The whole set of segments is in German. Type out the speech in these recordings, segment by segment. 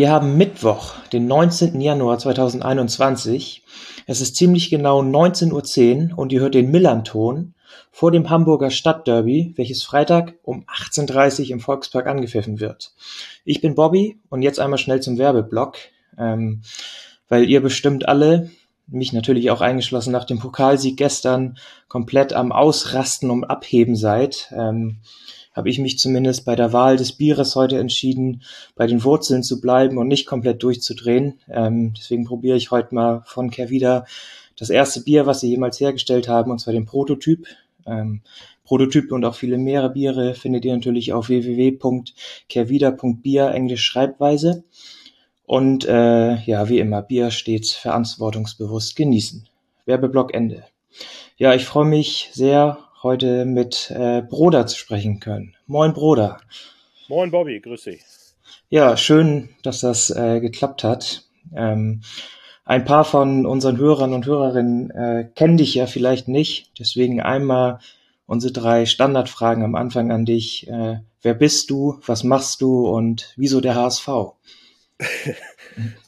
Wir haben Mittwoch, den 19. Januar 2021. Es ist ziemlich genau 19.10 Uhr und ihr hört den Millanton vor dem Hamburger Stadtderby, welches Freitag um 18.30 Uhr im Volkspark angepfiffen wird. Ich bin Bobby und jetzt einmal schnell zum Werbeblock, ähm, weil ihr bestimmt alle, mich natürlich auch eingeschlossen nach dem Pokalsieg gestern, komplett am Ausrasten und Abheben seid. Ähm, habe ich mich zumindest bei der Wahl des Bieres heute entschieden, bei den Wurzeln zu bleiben und nicht komplett durchzudrehen. Ähm, deswegen probiere ich heute mal von Kervida das erste Bier, was sie jemals hergestellt haben, und zwar den Prototyp. Ähm, Prototyp und auch viele mehrere Biere findet ihr natürlich auf www.kervida.bier, englisch Schreibweise. Und äh, ja, wie immer, Bier stets verantwortungsbewusst genießen. Werbeblock Ende. Ja, ich freue mich sehr, heute mit äh, Broder zu sprechen können. Moin Broder. Moin Bobby, grüß dich. Ja, schön, dass das äh, geklappt hat. Ähm, ein paar von unseren Hörern und Hörerinnen äh, kennen dich ja vielleicht nicht. Deswegen einmal unsere drei Standardfragen am Anfang an dich. Äh, wer bist du, was machst du und wieso der HSV?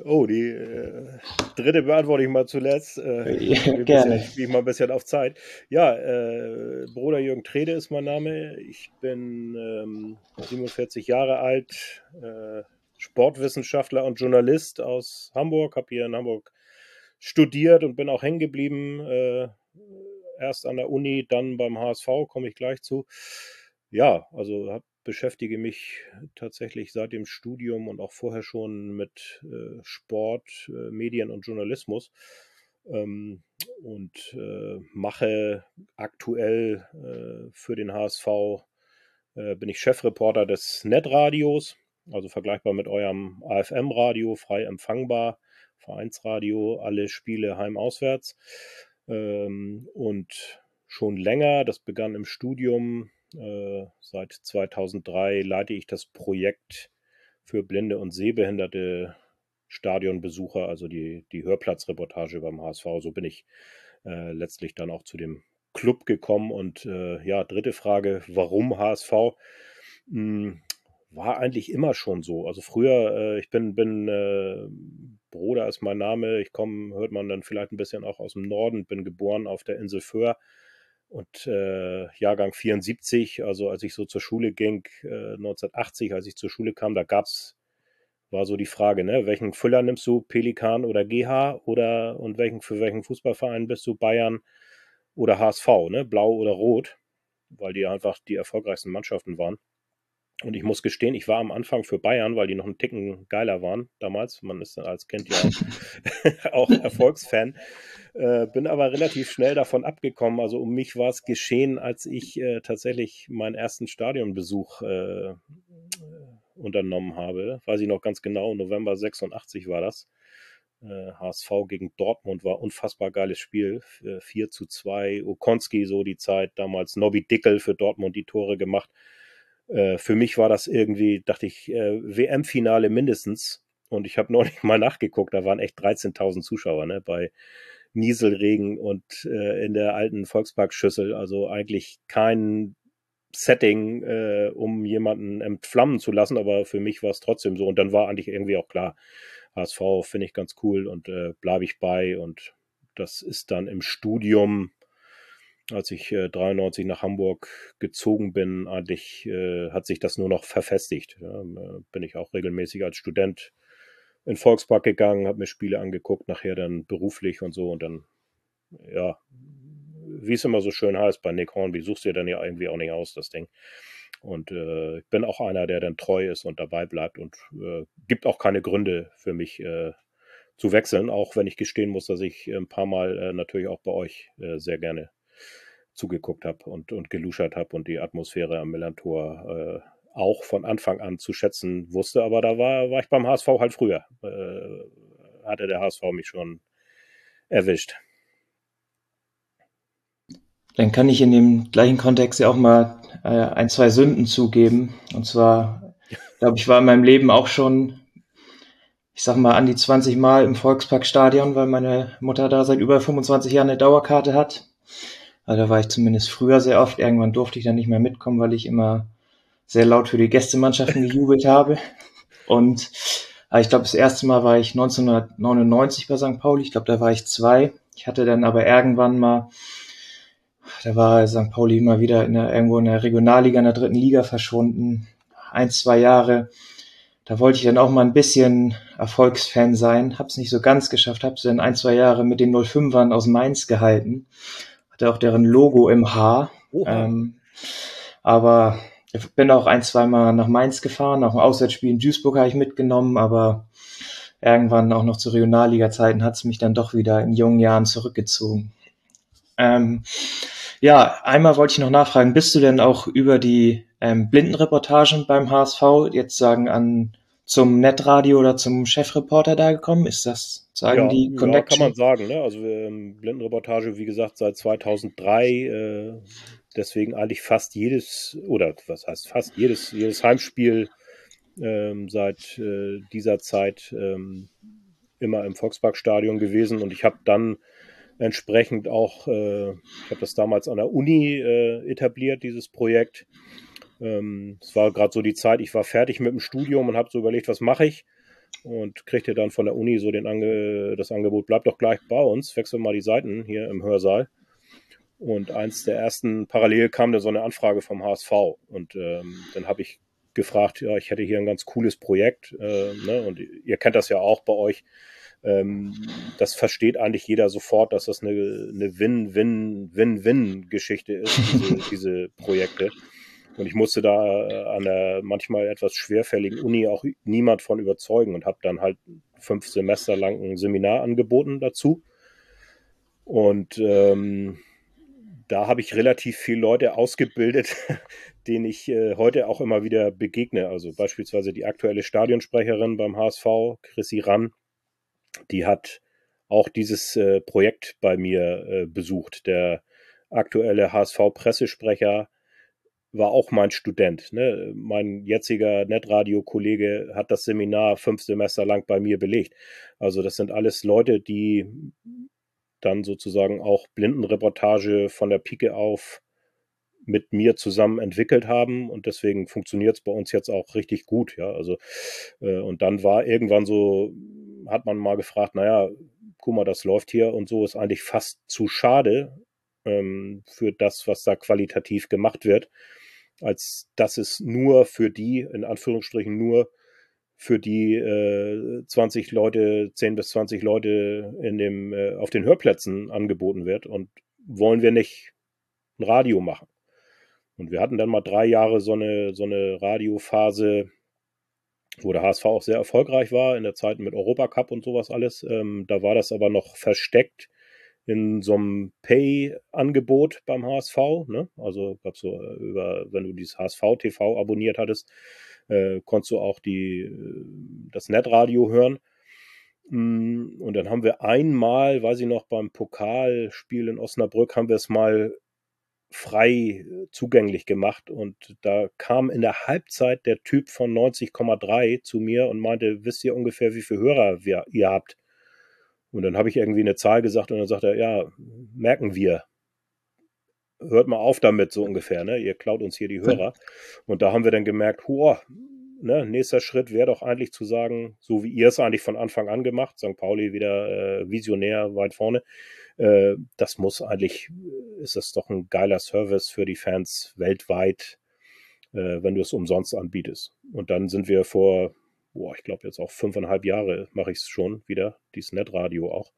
oh, die äh, dritte beantworte ich mal zuletzt. Äh, ja, gerne. Ich mal ein bisschen auf Zeit. Ja, äh, Bruder Jürgen Trede ist mein Name. Ich bin ähm, 47 Jahre alt, äh, Sportwissenschaftler und Journalist aus Hamburg, habe hier in Hamburg studiert und bin auch hängen geblieben. Äh, erst an der Uni, dann beim HSV, komme ich gleich zu. Ja, also hab, beschäftige mich tatsächlich seit dem Studium und auch vorher schon mit äh, Sport, äh, Medien und Journalismus ähm, und äh, mache aktuell äh, für den HSV, äh, bin ich Chefreporter des Netradios also vergleichbar mit eurem AFM-Radio, frei empfangbar, Vereinsradio, alle Spiele heim-auswärts. Ähm, und schon länger, das begann im Studium, seit 2003 leite ich das Projekt für blinde und sehbehinderte Stadionbesucher, also die, die Hörplatzreportage beim HSV. So bin ich äh, letztlich dann auch zu dem Club gekommen. Und äh, ja, dritte Frage, warum HSV? Hm, war eigentlich immer schon so. Also früher, äh, ich bin, bin äh, Bruder ist mein Name, ich komme, hört man dann vielleicht ein bisschen auch aus dem Norden, bin geboren auf der Insel Föhr und äh, Jahrgang 74, also als ich so zur Schule ging, äh, 1980, als ich zur Schule kam, da gab's war so die Frage, ne, welchen Füller nimmst du, Pelikan oder GH oder und welchen für welchen Fußballverein bist du, Bayern oder HSV, ne, blau oder rot, weil die einfach die erfolgreichsten Mannschaften waren. Und ich muss gestehen, ich war am Anfang für Bayern, weil die noch einen Ticken geiler waren damals. Man ist als Kind ja auch Erfolgsfan. Äh, bin aber relativ schnell davon abgekommen. Also um mich war es geschehen, als ich äh, tatsächlich meinen ersten Stadionbesuch äh, unternommen habe. Weiß ich noch ganz genau, November 86 war das. HSV äh, gegen Dortmund war unfassbar geiles Spiel. 4 zu 2. Okonski so die Zeit, damals Nobby Dickel für Dortmund die Tore gemacht äh, für mich war das irgendwie, dachte ich, äh, WM-Finale mindestens. Und ich habe neulich mal nachgeguckt, da waren echt 13.000 Zuschauer ne, bei Nieselregen und äh, in der alten Volksparkschüssel. Also eigentlich kein Setting, äh, um jemanden entflammen zu lassen, aber für mich war es trotzdem so. Und dann war eigentlich irgendwie auch klar, HSV finde ich ganz cool und äh, bleibe ich bei. Und das ist dann im Studium als ich äh, 93 nach Hamburg gezogen bin, eigentlich äh, hat sich das nur noch verfestigt. Ja, äh, bin ich auch regelmäßig als Student in Volkspark gegangen, habe mir Spiele angeguckt, nachher dann beruflich und so und dann, ja, wie es immer so schön heißt bei Nick Hornby, suchst du dir dann ja irgendwie auch nicht aus, das Ding. Und äh, ich bin auch einer, der dann treu ist und dabei bleibt und äh, gibt auch keine Gründe für mich äh, zu wechseln, auch wenn ich gestehen muss, dass ich ein paar Mal äh, natürlich auch bei euch äh, sehr gerne zugeguckt habe und, und geluschert habe und die Atmosphäre am Millantor äh, auch von Anfang an zu schätzen wusste. Aber da war, war ich beim HSV halt früher. Äh, hatte der HSV mich schon erwischt. Dann kann ich in dem gleichen Kontext ja auch mal äh, ein, zwei Sünden zugeben. Und zwar, glaube ich, war in meinem Leben auch schon ich sag mal, an die 20 Mal im Volksparkstadion, weil meine Mutter da seit über 25 Jahren eine Dauerkarte hat. Also da war ich zumindest früher sehr oft. Irgendwann durfte ich dann nicht mehr mitkommen, weil ich immer sehr laut für die Gästemannschaften gejubelt habe. Und äh, ich glaube, das erste Mal war ich 1999 bei St. Pauli. Ich glaube, da war ich zwei. Ich hatte dann aber irgendwann mal, da war St. Pauli immer wieder in der, irgendwo in der Regionalliga, in der dritten Liga verschwunden. Ein, zwei Jahre. Da wollte ich dann auch mal ein bisschen Erfolgsfan sein. Hab's nicht so ganz geschafft. Hab's dann ein, zwei Jahre mit den 05ern aus Mainz gehalten. Auch deren Logo im Haar. Ähm, aber ich bin auch ein, zwei Mal nach Mainz gefahren. Auch ein Auswärtsspiel in Duisburg habe ich mitgenommen. Aber irgendwann auch noch zu Regionalliga-Zeiten hat es mich dann doch wieder in jungen Jahren zurückgezogen. Ähm, ja, einmal wollte ich noch nachfragen, bist du denn auch über die ähm, Blindenreportagen beim HSV jetzt sagen an zum Netradio oder zum Chefreporter da gekommen? Ist das sagen ja, die Connection? Ja, kann man sagen. Ne? Also ähm, Blindenreportage, wie gesagt, seit 2003. Äh, deswegen eigentlich fast jedes oder was heißt fast jedes jedes Heimspiel ähm, seit äh, dieser Zeit ähm, immer im Volksparkstadion gewesen und ich habe dann entsprechend auch, äh, ich habe das damals an der Uni äh, etabliert, dieses Projekt. Ähm, es war gerade so die Zeit, ich war fertig mit dem Studium und habe so überlegt, was mache ich und kriegte dann von der Uni so den Ange das Angebot, bleib doch gleich bei uns, wechsel mal die Seiten hier im Hörsaal. Und eins der ersten parallel kam da so eine Anfrage vom HSV und ähm, dann habe ich gefragt, ja, ich hätte hier ein ganz cooles Projekt, äh, ne? und ihr kennt das ja auch bei euch. Ähm, das versteht eigentlich jeder sofort, dass das eine, eine Win-Win-Win-Win-Geschichte ist, diese, diese Projekte. Und ich musste da äh, an der manchmal etwas schwerfälligen Uni auch niemand von überzeugen und habe dann halt fünf Semester lang ein Seminar angeboten dazu. Und ähm, da habe ich relativ viele Leute ausgebildet, denen ich äh, heute auch immer wieder begegne. Also beispielsweise die aktuelle Stadionsprecherin beim HSV, Chrissy Rann, die hat auch dieses äh, Projekt bei mir äh, besucht. Der aktuelle HSV-Pressesprecher war auch mein Student. Ne? Mein jetziger Netradio-Kollege hat das Seminar fünf Semester lang bei mir belegt. Also das sind alles Leute, die dann sozusagen auch Blindenreportage von der Pike auf mit mir zusammen entwickelt haben und deswegen funktioniert es bei uns jetzt auch richtig gut, ja. Also äh, und dann war irgendwann so, hat man mal gefragt, naja, guck mal, das läuft hier und so ist eigentlich fast zu schade ähm, für das, was da qualitativ gemacht wird, als dass es nur für die, in Anführungsstrichen nur für die äh, 20 Leute, 10 bis 20 Leute in dem, äh, auf den Hörplätzen angeboten wird. Und wollen wir nicht ein Radio machen? Und wir hatten dann mal drei Jahre so eine, so eine Radiophase, wo der HSV auch sehr erfolgreich war, in der Zeit mit Europacup und sowas alles. Ähm, da war das aber noch versteckt in so einem Pay-Angebot beim HSV. Ne? Also gab so äh, über, wenn du dieses HSV-TV abonniert hattest, äh, konntest du auch die, äh, das Netradio hören. Mm, und dann haben wir einmal, weiß ich noch, beim Pokalspiel in Osnabrück haben wir es mal frei äh, zugänglich gemacht. Und da kam in der Halbzeit der Typ von 90,3 zu mir und meinte, wisst ihr ungefähr, wie viele Hörer wir, ihr habt? Und dann habe ich irgendwie eine Zahl gesagt und dann sagt er, ja, merken wir hört mal auf damit, so ungefähr, ne? Ihr klaut uns hier die Hörer. Und da haben wir dann gemerkt, huah, ne, nächster Schritt wäre doch eigentlich zu sagen, so wie ihr es eigentlich von Anfang an gemacht, St. Pauli wieder äh, visionär weit vorne, äh, das muss eigentlich, ist das doch ein geiler Service für die Fans weltweit, äh, wenn du es umsonst anbietest. Und dann sind wir vor, boah, ich glaube jetzt auch fünfeinhalb Jahre mache ich es schon wieder, dieses Netradio auch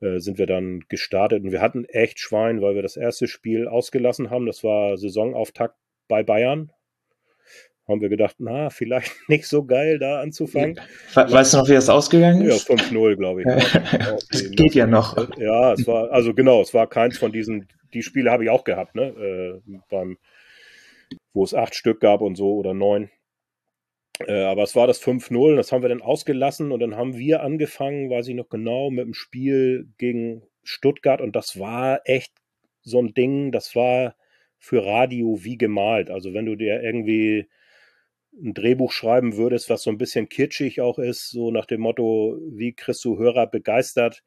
äh, sind wir dann gestartet und wir hatten echt Schwein, weil wir das erste Spiel ausgelassen haben. Das war Saisonauftakt bei Bayern. Haben wir gedacht, na, vielleicht nicht so geil da anzufangen. Weißt du noch, wie das ausgegangen ist? Ja, 5-0, glaube ich. das geht ja noch. Ja, es war, also genau, es war keins von diesen, die Spiele habe ich auch gehabt, ne? Äh, beim, wo es acht Stück gab und so oder neun. Äh, aber es war das 5-0, das haben wir dann ausgelassen und dann haben wir angefangen, weiß ich noch genau, mit dem Spiel gegen Stuttgart und das war echt so ein Ding, das war für Radio wie gemalt. Also wenn du dir irgendwie ein Drehbuch schreiben würdest, was so ein bisschen kitschig auch ist, so nach dem Motto, wie kriegst du Hörer begeistert,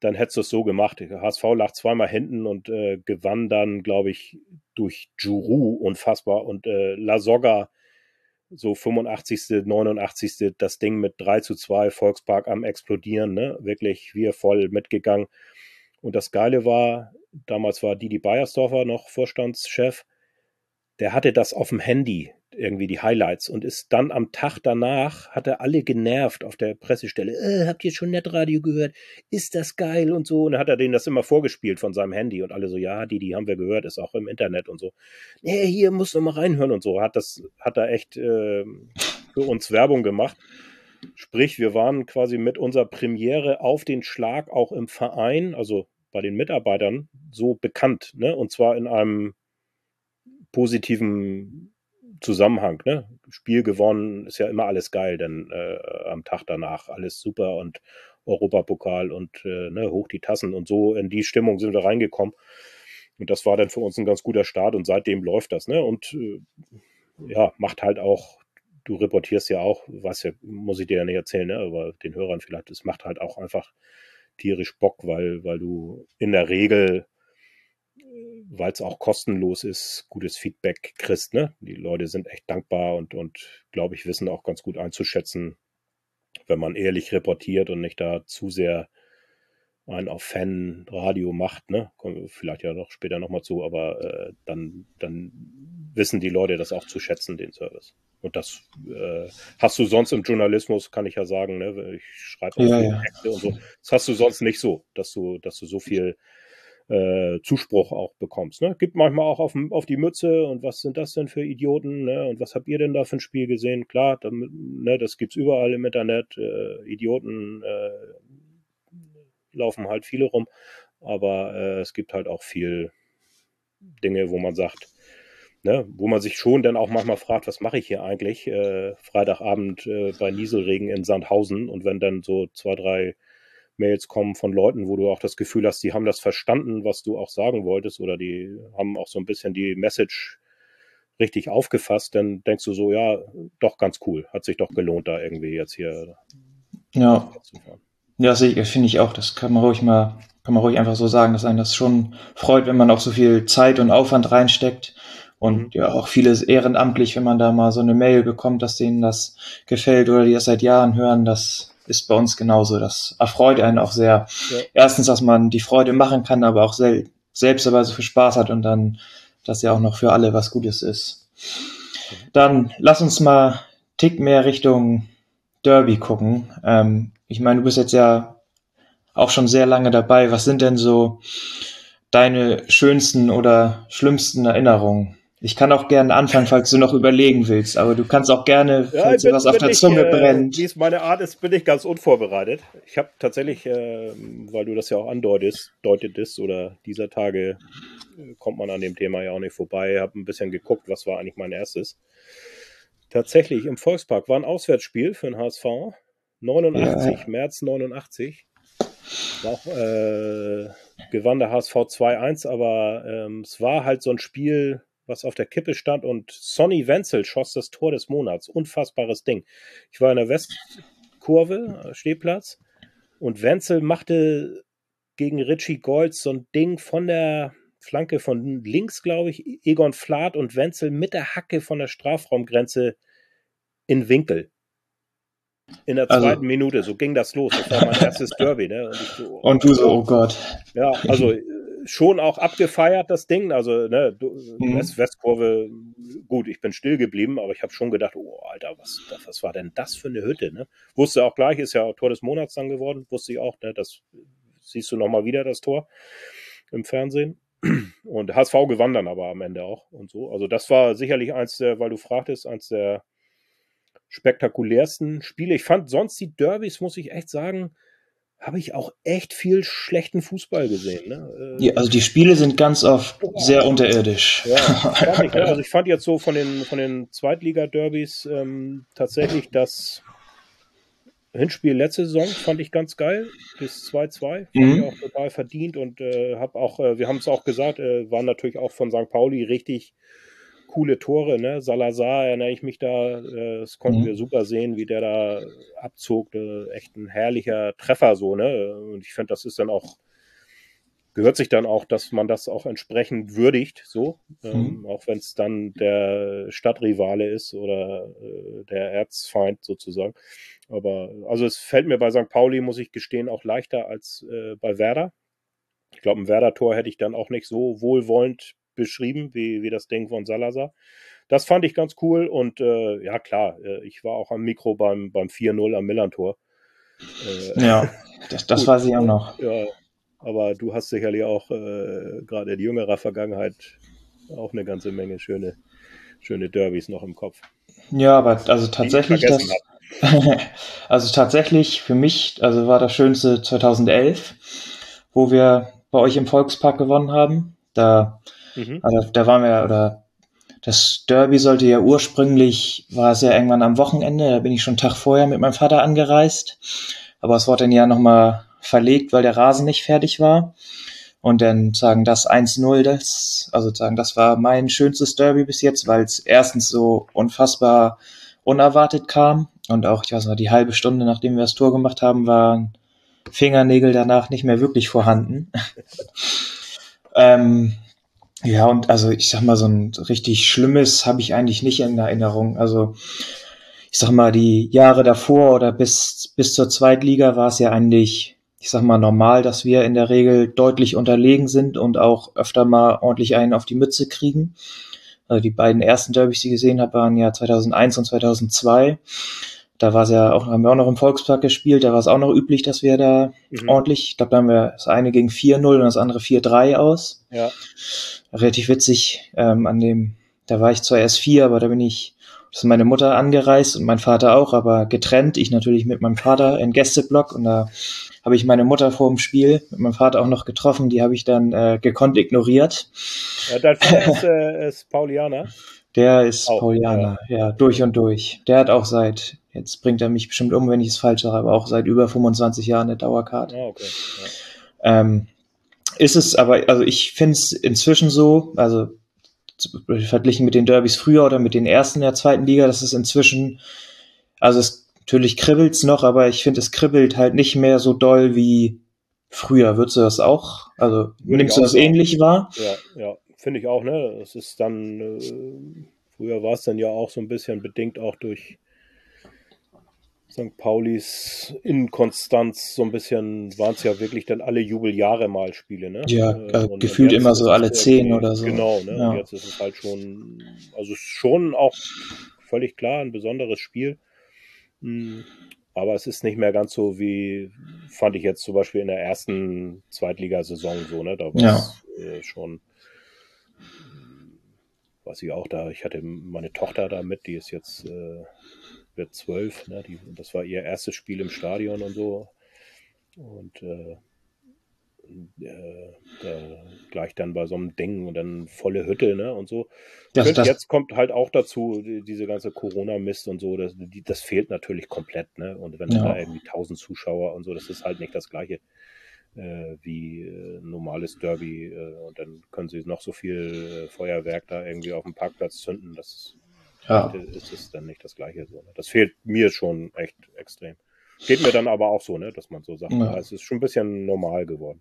dann hättest du es so gemacht. HSV lag zweimal hinten und äh, gewann dann, glaube ich, durch Juru unfassbar und äh, La Soga so 85., 89. das Ding mit 3 zu 2, Volkspark am explodieren, ne? Wirklich wir voll mitgegangen. Und das Geile war, damals war Didi Beiersdorfer noch Vorstandschef, der hatte das auf dem Handy, irgendwie die Highlights und ist dann am Tag danach, hat er alle genervt auf der Pressestelle. Äh, habt ihr schon Netradio gehört? Ist das geil und so? Und dann hat er denen das immer vorgespielt von seinem Handy und alle so, ja, die, die haben wir gehört, ist auch im Internet und so. Nee, hier muss noch mal reinhören und so. Hat das, hat er echt äh, für uns Werbung gemacht. Sprich, wir waren quasi mit unserer Premiere auf den Schlag auch im Verein, also bei den Mitarbeitern, so bekannt, ne? Und zwar in einem positiven Zusammenhang. Ne? Spiel gewonnen ist ja immer alles geil, denn äh, am Tag danach alles super und Europapokal und äh, ne, hoch die Tassen und so in die Stimmung sind wir reingekommen. Und das war dann für uns ein ganz guter Start und seitdem läuft das. Ne? Und äh, ja, macht halt auch, du reportierst ja auch, was ja, muss ich dir ja nicht erzählen, ne? aber den Hörern vielleicht, es macht halt auch einfach tierisch Bock, weil, weil du in der Regel weil es auch kostenlos ist, gutes Feedback kriegst. Ne? Die Leute sind echt dankbar und, und glaube ich, wissen auch ganz gut einzuschätzen, wenn man ehrlich reportiert und nicht da zu sehr einen auf Fan-Radio macht, ne? Kommen wir vielleicht ja noch später nochmal zu, aber äh, dann, dann wissen die Leute das auch zu schätzen, den Service. Und das äh, hast du sonst im Journalismus, kann ich ja sagen, ne? Ich schreibe auch Ja, ja. Texte und so. Das hast du sonst nicht so, dass du, dass du so viel äh, Zuspruch auch bekommst. Ne? Gibt manchmal auch auf, auf die Mütze und was sind das denn für Idioten ne? und was habt ihr denn da für ein Spiel gesehen? Klar, damit, ne, das gibt's überall im Internet. Äh, Idioten äh, laufen halt viele rum, aber äh, es gibt halt auch viel Dinge, wo man sagt, ne, wo man sich schon dann auch manchmal fragt, was mache ich hier eigentlich? Äh, Freitagabend äh, bei Nieselregen in Sandhausen und wenn dann so zwei, drei Mails kommen von Leuten, wo du auch das Gefühl hast, die haben das verstanden, was du auch sagen wolltest, oder die haben auch so ein bisschen die Message richtig aufgefasst, dann denkst du so, ja, doch ganz cool, hat sich doch gelohnt, da irgendwie jetzt hier Ja, ja, finde ich auch. Das kann man ruhig mal, kann man ruhig einfach so sagen, dass einen das schon freut, wenn man auch so viel Zeit und Aufwand reinsteckt. Und Mhm. ja, auch vieles ehrenamtlich, wenn man da mal so eine Mail bekommt, dass denen das gefällt oder die das seit Jahren hören, das ist bei uns genauso. Das erfreut einen auch sehr. Ja. Erstens, dass man die Freude machen kann, aber auch sel selbst dabei so viel Spaß hat und dann, dass ja auch noch für alle was Gutes ist. Dann lass uns mal Tick mehr Richtung Derby gucken. Ähm, ich meine, du bist jetzt ja auch schon sehr lange dabei. Was sind denn so deine schönsten oder schlimmsten Erinnerungen? Ich kann auch gerne anfangen, falls du noch überlegen willst, aber du kannst auch gerne, Ja, falls ich dir was auf der ich, Zunge äh, brennt. Wie es meine Art ist, bin ich ganz unvorbereitet. Ich habe tatsächlich, äh, weil du das ja auch andeutest, deutetest oder dieser Tage äh, kommt man an dem Thema ja auch nicht vorbei, habe ein bisschen geguckt, was war eigentlich mein erstes. Tatsächlich im Volkspark war ein Auswärtsspiel für den HSV. 89, Ja. März 89. War auch, äh, gewann der HSV 2-1, aber ähm, es war halt so ein Spiel, was auf der Kippe stand und Sonny Wenzel schoss das Tor des Monats. Unfassbares Ding. Ich war in der Westkurve, äh, Stehplatz, und Wenzel machte gegen Richie Golds so ein Ding von der Flanke von links, glaube ich, Egon Flath und Wenzel mit der Hacke von der Strafraumgrenze in Winkel. In der Also- zweiten Minute, so ging das los. Das war mein erstes Derby, ne? Und, so, Und du so, oh Gott. ja, also schon auch abgefeiert, das Ding. Also, ne, du, Mhm. West Westkurve, gut, ich bin still geblieben, aber ich habe schon gedacht, oh, Alter, was, was war denn das für eine Hütte, ne? Wusste auch gleich, ist ja Tor des Monats dann geworden, wusste ich auch, ne? Das siehst du nochmal wieder, das Tor im Fernsehen. Und HSV gewann dann aber am Ende auch und so. Also, das war sicherlich eins der, weil du fragtest, eins der spektakulärsten Spiele. Ich fand sonst die Derbys, muss ich echt sagen, habe ich auch echt viel schlechten Fußball gesehen. Ne? Äh, Ja, also die Spiele sind ganz oft sehr unterirdisch. ja, fand ich, ne? also ich fand jetzt so von den, von den Zweitliga-Derbys ähm, tatsächlich das Hinspiel letzte Saison fand ich ganz geil. Bis 2-2. Fand Mhm. ich auch total verdient und äh, habe auch, äh, wir haben es auch gesagt, äh, waren natürlich auch von St. Pauli richtig coole Tore, ne? Salazar erinnere ich mich da, äh, das konnten mhm. wir super sehen, wie der da abzog. Äh, echt ein herrlicher Treffer so, ne? Und ich finde, das ist dann auch, gehört sich dann auch, dass man das auch entsprechend würdigt, so, ähm, mhm. auch wenn es dann der Stadtrivale ist oder äh, der Erzfeind sozusagen. Aber also es fällt mir bei St. Pauli, muss ich gestehen, auch leichter als äh, bei Werder. Ich glaube, ein Werder-Tor hätte ich dann auch nicht so wohlwollend beschrieben, wie, wie das Ding von Salazar. Das fand ich ganz cool und äh, ja, klar, äh, ich war auch am Mikro beim, beim 4-0 am Millantor. Äh, ja, das, das weiß ich auch noch. Ja, aber du hast sicherlich auch äh, gerade in jüngerer Vergangenheit auch eine ganze Menge schöne, schöne Derbys noch im Kopf. Ja, aber also tatsächlich das, also tatsächlich für mich, also war das schönste 2011, wo wir bei euch im Volkspark gewonnen haben. Da, mhm. also, da waren wir, oder das Derby sollte ja ursprünglich, war es ja irgendwann am Wochenende, da bin ich schon einen Tag vorher mit meinem Vater angereist. Aber es wurde dann ja nochmal verlegt, weil der Rasen nicht fertig war. Und dann sagen das 1-0, das, also sagen, das war mein schönstes Derby bis jetzt, weil es erstens so unfassbar unerwartet kam und auch, ich weiß noch, die halbe Stunde, nachdem wir das Tor gemacht haben, waren Fingernägel danach nicht mehr wirklich vorhanden. ähm, ja, und also ich sag mal, so ein richtig Schlimmes habe ich eigentlich nicht in Erinnerung. Also ich sag mal, die Jahre davor oder bis, bis zur Zweitliga war es ja eigentlich, ich sag mal, normal, dass wir in der Regel deutlich unterlegen sind und auch öfter mal ordentlich einen auf die Mütze kriegen. Also die beiden ersten Derbys, die ich gesehen habe, waren ja 2001 und 2002. Da war es ja auch, haben wir auch noch im Volkspark gespielt, da war es auch noch üblich, dass wir da mhm. ordentlich, ich glaube, da haben wir das eine gegen 4-0 und das andere 4-3 aus. Ja. Relativ witzig, ähm, an dem, da war ich zwar erst vier, aber da bin ich, das ist meine Mutter angereist und mein Vater auch, aber getrennt. Ich natürlich mit meinem Vater in Gästeblock und da habe ich meine Mutter vor dem Spiel mit meinem Vater auch noch getroffen, die habe ich dann äh, gekonnt ignoriert. Ja, dein Vater ist, äh, ist Paulianer. Der ist auch, Paulianer, ja. ja, durch und durch. Der hat auch seit Jetzt bringt er mich bestimmt um, wenn ich es falsch sage, aber auch seit über 25 Jahren eine Dauerkarte. Oh, okay. ja. ähm, ist es aber, also ich finde es inzwischen so, also verglichen mit den Derbys früher oder mit den ersten der zweiten Liga, dass es inzwischen, also es natürlich kribbelt's noch, aber ich finde, es kribbelt halt nicht mehr so doll wie früher. Würdest du das auch? Also Würde nimmst du das sagen. ähnlich wahr? Ja, ja, finde ich auch, ne? Es ist dann, äh, früher war es dann ja auch so ein bisschen bedingt auch durch St. Paulis Inkonstanz so ein bisschen, waren es ja wirklich dann alle Jubeljahre mal Spiele, ne? Ja, äh, gefühlt immer so alle zehn oder so. Genau, ne? Ja. jetzt ist es halt schon, also schon auch völlig klar ein besonderes Spiel. Hm, aber es ist nicht mehr ganz so wie, fand ich jetzt zum Beispiel in der ersten Zweitligasaison so, ne? Da war es ja. äh, schon, was ich auch da, ich hatte meine Tochter da mit, die ist jetzt äh, wird zwölf. Ne? Die, das war ihr erstes Spiel im Stadion und so. Und äh, äh, gleich dann bei so einem Ding und dann volle Hütte ne? und so. Das, find, das, jetzt kommt halt auch dazu, die, diese ganze Corona-Mist und so, das, die, das fehlt natürlich komplett. Ne? Und wenn ja. da irgendwie tausend Zuschauer und so, das ist halt nicht das Gleiche. Äh, wie äh, normales Derby äh, und dann können sie noch so viel Feuerwerk da irgendwie auf dem Parkplatz zünden. Das ja. ist es dann nicht das Gleiche. So, ne? Das fehlt mir schon echt extrem. Geht mir dann aber auch so, ne, dass man so sagt, ja. es ist schon ein bisschen normal geworden.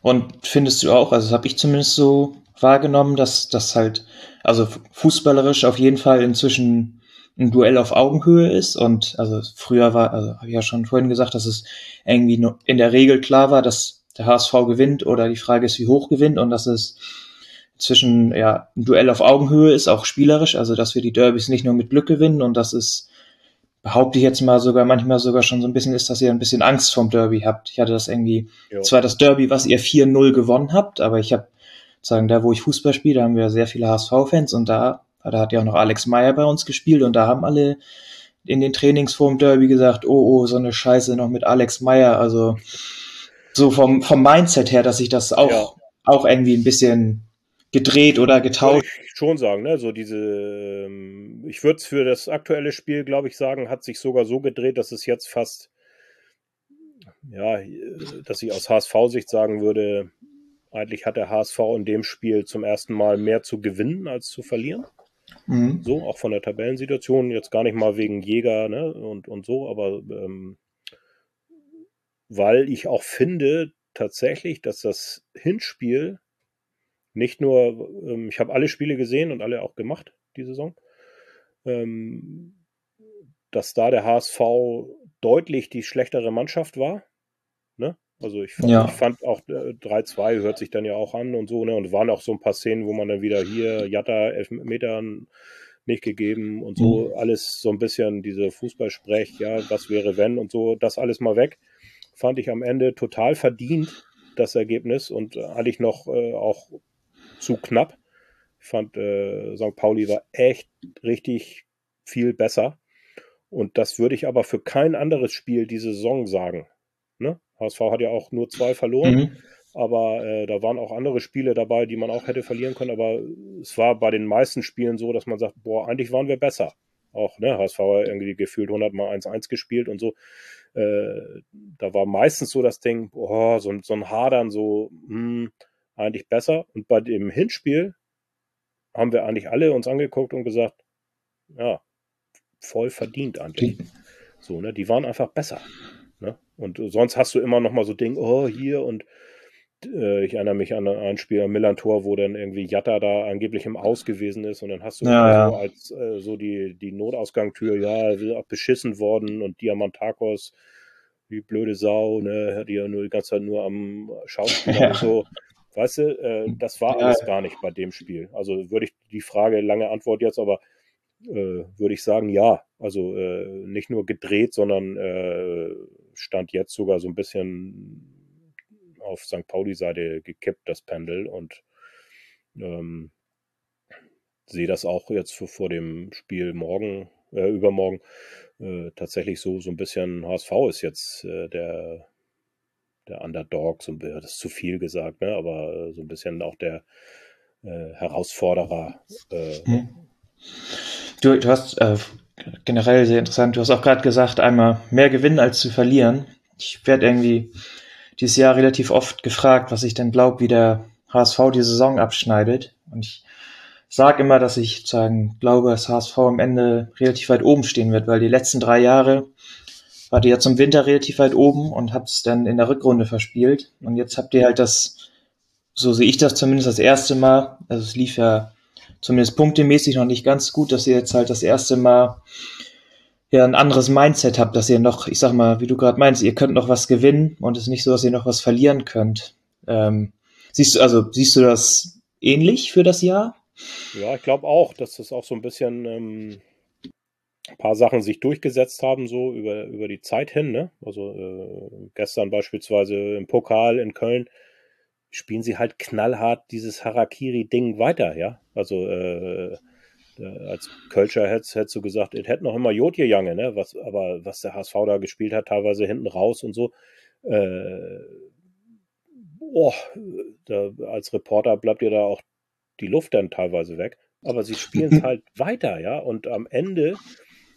Und findest du auch, also das habe ich zumindest so wahrgenommen, dass das halt, also fußballerisch auf jeden Fall inzwischen ein Duell auf Augenhöhe ist und also früher war, also habe ich ja schon vorhin gesagt, dass es irgendwie in der Regel klar war, dass der HSV gewinnt oder die Frage ist, wie hoch gewinnt und dass es zwischen ja, ein Duell auf Augenhöhe ist, auch spielerisch, also dass wir die Derbys nicht nur mit Glück gewinnen und das ist, behaupte ich jetzt mal sogar manchmal sogar schon so ein bisschen ist, dass ihr ein bisschen Angst vom Derby habt. Ich hatte das irgendwie, jo. zwar das Derby, was ihr 4-0 gewonnen habt, aber ich habe sagen, da wo ich Fußball spiele, da haben wir sehr viele HSV-Fans und da, da hat ja auch noch Alex Meyer bei uns gespielt und da haben alle in den Trainings vorm Derby gesagt, oh, oh, so eine Scheiße noch mit Alex Meyer, also so vom, vom Mindset her, dass ich das auch, ja. auch irgendwie ein bisschen gedreht oder getauscht. Würde ich schon sagen, ne? So diese, ähm, ich würde es für das aktuelle Spiel, glaube ich, sagen, hat sich sogar so gedreht, dass es jetzt fast, ja, dass ich aus HSV-Sicht sagen würde, eigentlich hat der HSV in dem Spiel zum ersten Mal mehr zu gewinnen als zu verlieren. Mhm. So, auch von der Tabellensituation, jetzt gar nicht mal wegen Jäger ne, und, und so, aber ähm, weil ich auch finde tatsächlich, dass das Hinspiel nicht nur, ähm, ich habe alle Spiele gesehen und alle auch gemacht, die Saison, ähm, dass da der HSV deutlich die schlechtere Mannschaft war. Ne? Also ich fand, ja. ich fand auch äh, 3-2 hört sich dann ja auch an und so, ne? Und waren auch so ein paar Szenen, wo man dann wieder hier Jatta elf Metern nicht gegeben und so, mhm. alles so ein bisschen diese Fußballsprech, ja, was wäre wenn und so, das alles mal weg. Fand ich am Ende total verdient, das Ergebnis und eigentlich noch äh, auch zu knapp. Ich fand, äh, St. Pauli war echt richtig viel besser. Und das würde ich aber für kein anderes Spiel diese Saison sagen. Ne? HSV hat ja auch nur zwei verloren, mhm. aber äh, da waren auch andere Spiele dabei, die man auch hätte verlieren können. Aber es war bei den meisten Spielen so, dass man sagt, boah, eigentlich waren wir besser. Auch, ne, HSV hat irgendwie gefühlt 100 mal 1-1 gespielt und so. Äh, da war meistens so das Ding, boah, so, so ein Hadern, so, hm, eigentlich besser. Und bei dem Hinspiel haben wir eigentlich alle uns angeguckt und gesagt, ja, voll verdient eigentlich. So, ne? Die waren einfach besser. Ne? Und sonst hast du immer noch mal so Ding, oh, hier und äh, ich erinnere mich an ein Spiel am Millantor, wo dann irgendwie Jatta da angeblich im Aus gewesen ist und dann hast du ja, so als äh, so die, die Notausgangtür, ja, beschissen worden und Diamantakos, wie blöde Sau, ne, hat die ja nur die ganze Zeit nur am Schauspiel ja. und so. Weißt du, äh, das war alles gar nicht bei dem Spiel. Also würde ich die Frage, lange Antwort jetzt, aber äh, würde ich sagen, ja. Also äh, nicht nur gedreht, sondern äh, stand jetzt sogar so ein bisschen auf St. Pauli-Seite gekippt, das Pendel. Und ähm, sehe das auch jetzt vor, dem Spiel morgen, äh, übermorgen, äh, tatsächlich so, so ein bisschen HSV ist jetzt der, der Underdog, so, das ist zu viel gesagt, ne? aber so ein bisschen auch der äh, Herausforderer. Äh, hm. Du, du hast äh, generell sehr interessant, du hast auch gerade gesagt, einmal mehr gewinnen als zu verlieren. Ich werde irgendwie dieses Jahr relativ oft gefragt, was ich denn glaube, wie der HSV die Saison abschneidet. Und ich sage immer, dass ich sagen, glaube, dass HSV am Ende relativ weit oben stehen wird, weil die letzten drei Jahre war die ja zum Winter relativ weit oben und habt es dann in der Rückrunde verspielt. Und jetzt habt ihr halt das, so sehe ich das zumindest das erste Mal, also es lief ja zumindest punktemäßig noch nicht ganz gut, dass ihr jetzt halt das erste Mal ja ein anderes Mindset habt, dass ihr noch, ich sag mal, wie du gerade meinst, ihr könnt noch was gewinnen und es ist nicht so, dass ihr noch was verlieren könnt. Ähm, siehst du, also siehst du das ähnlich für das Jahr? Ja, ich glaube auch, dass das auch so ein bisschen ähm, ein paar Sachen sich durchgesetzt haben, so über, über die Zeit hin. Ne? Also äh, gestern beispielsweise im Pokal in Köln spielen sie halt knallhart dieses Harakiri-Ding weiter, ja. Also äh, als Kölscher hättest, hättest du gesagt, es hätte noch immer Jotje Jange, ne? Was, aber was der HSV da gespielt hat, teilweise hinten raus und so. Äh, oh, da, als Reporter bleibt dir da auch die Luft dann teilweise weg. Aber sie spielen es halt weiter, ja. Und am Ende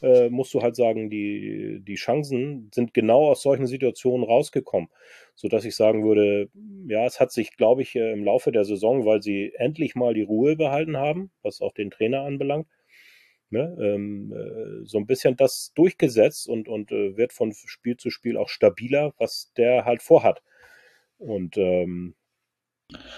äh, musst du halt sagen, die, die Chancen sind genau aus solchen Situationen rausgekommen so dass ich sagen würde, ja, es hat sich, glaube ich, äh, im Laufe der Saison, weil sie endlich mal die Ruhe behalten haben, was auch den Trainer anbelangt, ne, ähm, äh, so ein bisschen das durchgesetzt und, und äh, wird von Spiel zu Spiel auch stabiler, was der halt vorhat. Und ähm,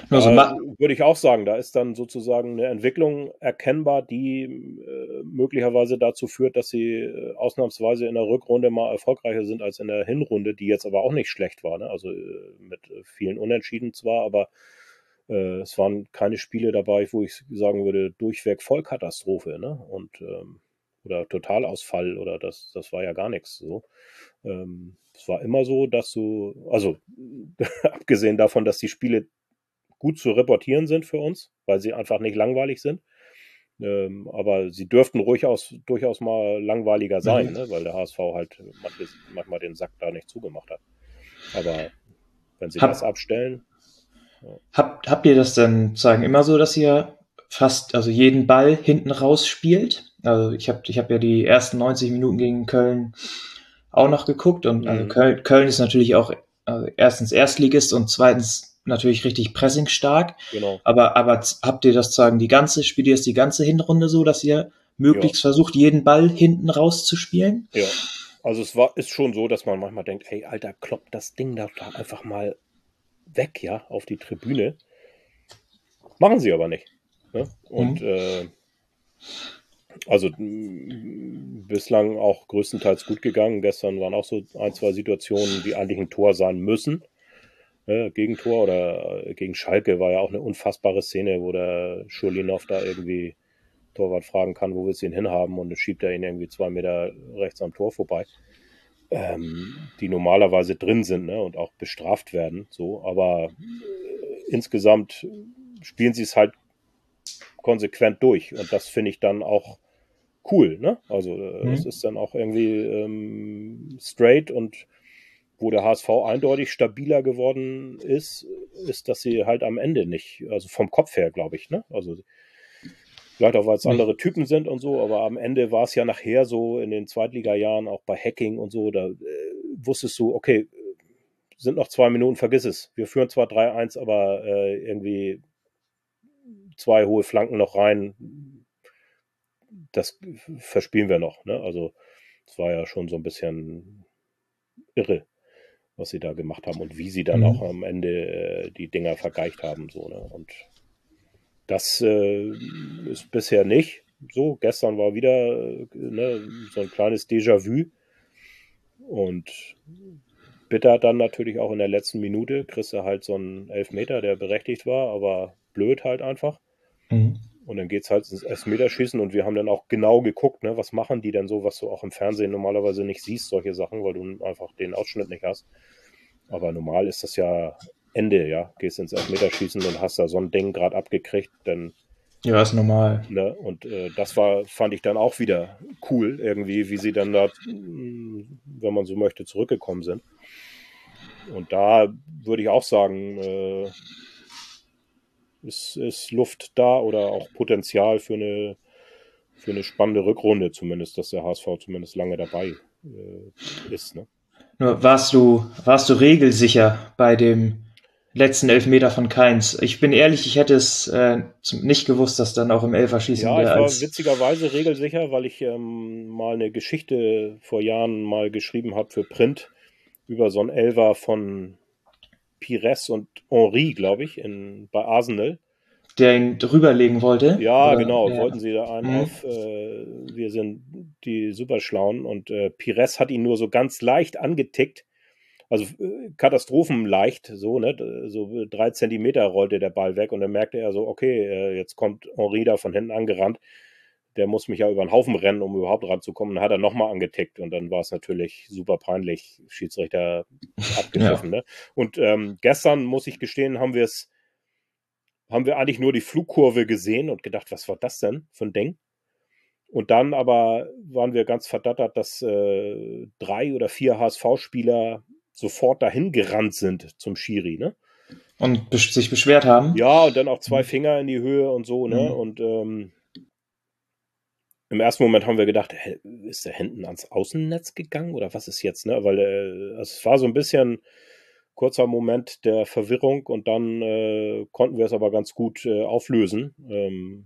also würde ich auch sagen, da ist dann sozusagen eine Entwicklung erkennbar, die äh, möglicherweise dazu führt, dass sie äh, ausnahmsweise in der Rückrunde mal erfolgreicher sind als in der Hinrunde, die jetzt aber auch nicht schlecht war. Ne? Also äh, mit vielen Unentschieden zwar, aber äh, es waren keine Spiele dabei, wo ich sagen würde, durchweg Vollkatastrophe ne? und ähm, oder Totalausfall oder das, das war ja gar nichts so. Ähm, es war immer so, dass du, also abgesehen davon, dass die Spiele gut zu reportieren sind für uns, weil sie einfach nicht langweilig sind. Ähm, aber sie dürften durchaus, durchaus mal langweiliger sein, mhm. ne? weil der HSV halt manchmal den Sack da nicht zugemacht hat. Aber wenn sie Hab, das abstellen. Ja. Habt, habt ihr das denn sagen immer so, dass ihr fast also jeden Ball hinten raus spielt? Also ich habe ich hab ja die ersten 90 Minuten gegen Köln auch noch geguckt und also mhm. also Köln, Köln ist natürlich auch also erstens Erstligist und zweitens natürlich richtig pressingstark. Genau. Aber, aber habt ihr das sagen, die ganze, spielt ihr es die ganze Hinrunde so, dass ihr möglichst ja. versucht, jeden Ball hinten rauszuspielen? Ja. Also es war, ist schon so, dass man manchmal denkt, hey, Alter, kloppt das Ding da einfach mal weg, ja, auf die Tribüne. Machen sie aber nicht. Ne? Und mhm. äh, also bislang auch größtenteils gut gegangen. Gestern waren auch so ein, zwei Situationen, die eigentlich ein Tor sein müssen. Ne? Gegentor oder äh, gegen Schalke war ja auch eine unfassbare Szene, wo der Schulinov da irgendwie Torwart fragen kann, wo wir es ihn hinhaben und dann schiebt er ihn irgendwie zwei Meter rechts am Tor vorbei. Ähm, die normalerweise drin sind ne, und auch bestraft werden. So, aber äh, insgesamt spielen sie es halt konsequent durch und das finde ich dann auch cool. Ne? Also äh, mhm. es ist dann auch irgendwie ähm, straight und wo der HSV eindeutig stabiler geworden ist, ist, dass sie halt am Ende nicht, also vom Kopf her, glaube ich, ne? Also vielleicht auch, weil es andere Typen sind und so, aber am Ende war es ja nachher so in den Zweitliga-Jahren, auch bei Hacking und so, da äh, wusstest du, okay, sind noch zwei Minuten, vergiss es. Wir führen zwar 3-1, aber äh, irgendwie zwei hohe Flanken noch rein, das verspielen wir noch. Ne? Also es war ja schon so ein bisschen irre, was sie da gemacht haben und wie sie dann mhm. auch am Ende äh, die Dinger vergeicht haben. So, ne? Und das äh, ist bisher nicht so. Gestern war wieder äh, ne, so ein kleines Déjà-vu. Und bitter dann natürlich auch in der letzten Minute kriegst du halt so einen Elfmeter, der berechtigt war, aber blöd halt einfach. Mhm. Und dann geht es halt ins Elfmeterschießen und wir haben dann auch genau geguckt, ne, was machen die denn so, was du auch im Fernsehen normalerweise nicht siehst, solche Sachen, weil du einfach den Ausschnitt nicht hast. Aber normal ist das ja Ende, ja. Gehst ins Elfmeterschießen und hast da so ein Ding gerade abgekriegt, dann. Ja, ist normal. Ne, und äh, das war, fand ich dann auch wieder cool, irgendwie, wie sie dann da, hm, wenn man so möchte, zurückgekommen sind. Und da würde ich auch sagen, äh, ist, ist Luft da oder auch Potenzial für eine, für eine spannende Rückrunde, zumindest, dass der HSV zumindest lange dabei äh, ist. Ne? Nur warst du, warst du regelsicher bei dem letzten Elfmeter von Keins? Ich bin ehrlich, ich hätte es äh, nicht gewusst, dass dann auch im Elferschießen Ja, ich war witzigerweise regelsicher, weil ich ähm, mal eine Geschichte vor Jahren mal geschrieben habe für Print über so einen Elfer von Pires und Henri, glaube ich, in, bei Arsenal. Der ihn drüberlegen wollte? Ja, oder? genau. Ja. Wollten sie da einen mhm. auf, äh, wir sind die Superschlauen und äh, Pires hat ihn nur so ganz leicht angetickt. Also äh, katastrophenleicht, so, ne? So drei Zentimeter rollte der Ball weg und dann merkte er so, okay, äh, jetzt kommt Henri da von hinten angerannt der muss mich ja über den Haufen rennen, um überhaupt ranzukommen. Dann hat er nochmal angetickt und dann war es natürlich super peinlich, Schiedsrichter abgegriffen. ja. ne? Und ähm, gestern, muss ich gestehen, haben wir es, haben wir eigentlich nur die Flugkurve gesehen und gedacht, was war das denn für ein Ding? Und dann aber waren wir ganz verdattert, dass äh, drei oder vier HSV-Spieler sofort dahin gerannt sind zum Schiri, ne? Und sich beschwert haben? Ja, und dann auch zwei mhm. Finger in die Höhe und so, ne? Mhm. Und ähm, im ersten Moment haben wir gedacht, ist der hinten ans Außennetz gegangen oder was ist jetzt, ne? Weil äh, es war so ein bisschen kurzer Moment der Verwirrung und dann äh, konnten wir es aber ganz gut äh, auflösen. Ähm,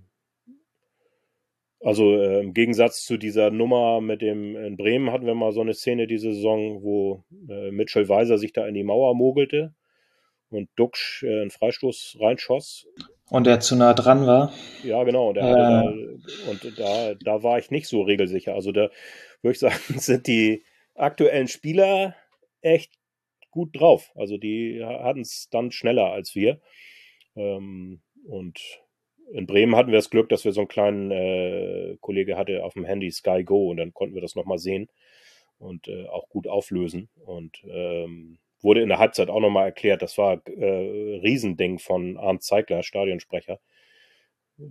also äh, im Gegensatz zu dieser Nummer mit dem in Bremen hatten wir mal so eine Szene diese Saison, wo äh, Mitchell Weiser sich da in die Mauer mogelte und Duxch äh, einen Freistoß reinschoss. Und der zu nah dran war. Ja, genau. Und, äh. da, und da, da war ich nicht so regelsicher. Also da würde ich sagen, sind die aktuellen Spieler echt gut drauf. Also die hatten es dann schneller als wir. Ähm, und in Bremen hatten wir das Glück, dass wir so einen kleinen äh, Kollege hatte auf dem Handy Sky Go und dann konnten wir das nochmal sehen und äh, auch gut auflösen. Und ähm, wurde in der Halbzeit auch nochmal erklärt, das war äh, Riesending von Arndt Zeigler, Stadionsprecher.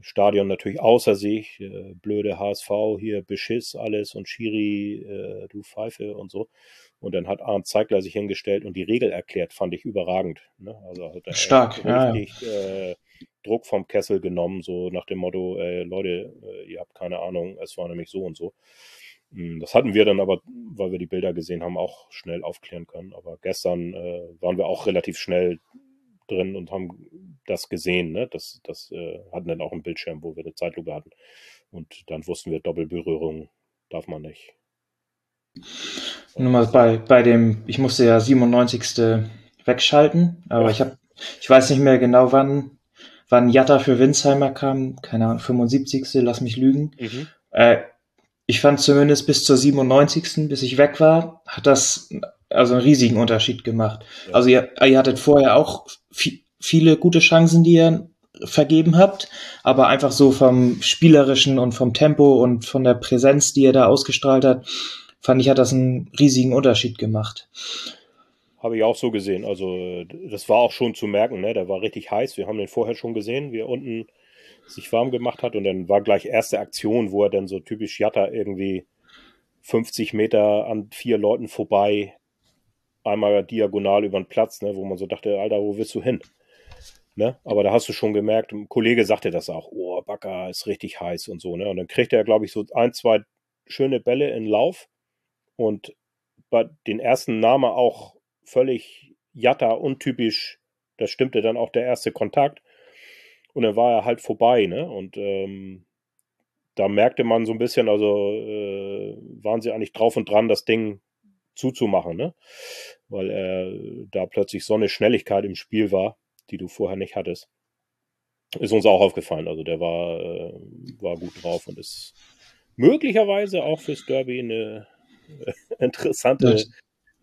Stadion natürlich außer sich, äh, blöde HSV hier, Beschiss, alles und Schiri, äh, du Pfeife und so. Und dann hat Arndt Zeigler sich hingestellt und die Regel erklärt, fand ich überragend. Ne? Also hat er Stark, richtig ja, Äh, Druck vom Kessel genommen, so nach dem Motto, äh, Leute, äh, ihr habt keine Ahnung, es war nämlich so und so. Hm, das hatten wir dann aber, weil wir die Bilder gesehen haben, auch schnell aufklären können. Aber gestern äh, waren wir auch relativ schnell drin und haben das gesehen. Ne? Das, das äh, hatten dann auch einen Bildschirm, wo wir eine Zeitlupe hatten. Und dann wussten wir, Doppelberührung darf man nicht. Nur mal bei, bei dem, ich musste ja 97. wegschalten, aber ja. ich habe, ich weiß nicht mehr genau wann, wann Jatta für Winsheimer kam, keine Ahnung, 75. lass mich lügen. Mhm. Äh, ich fand zumindest bis zur 97. bis ich weg war, hat das also einen riesigen Unterschied gemacht. Ja. Also ihr, ihr hattet vorher auch viele gute Chancen, die ihr vergeben habt, aber einfach so vom spielerischen und vom Tempo und von der Präsenz, die ihr da ausgestrahlt habt, fand ich, hat das einen riesigen Unterschied gemacht. Habe ich auch so gesehen. Also das war auch schon zu merken, ne? Der war richtig heiß. Wir haben den vorher schon gesehen, wie er unten sich warm gemacht hat und dann war gleich erste Aktion, wo er dann so typisch Jatta irgendwie 50 Meter an vier Leuten vorbei, einmal diagonal über den Platz, ne? wo man so dachte, Alter, wo willst du hin? Ne? Aber da hast du schon gemerkt, ein Kollege sagte das auch, oh, Backer ist richtig heiß und so. Ne? Und dann kriegt er, glaube ich, so ein, zwei schöne Bälle in Lauf und bei den ersten Name auch völlig Jatta untypisch. Das stimmte dann auch der erste Kontakt. Und dann war er halt vorbei, ne? Und ähm, da merkte man so ein bisschen, also äh, waren sie eigentlich drauf und dran, das Ding zuzumachen, ne? Weil äh, da plötzlich so eine Schnelligkeit im Spiel war, die du vorher nicht hattest. Ist uns auch aufgefallen. Also der war, äh, war gut drauf und ist möglicherweise auch fürs Derby eine äh, interessante.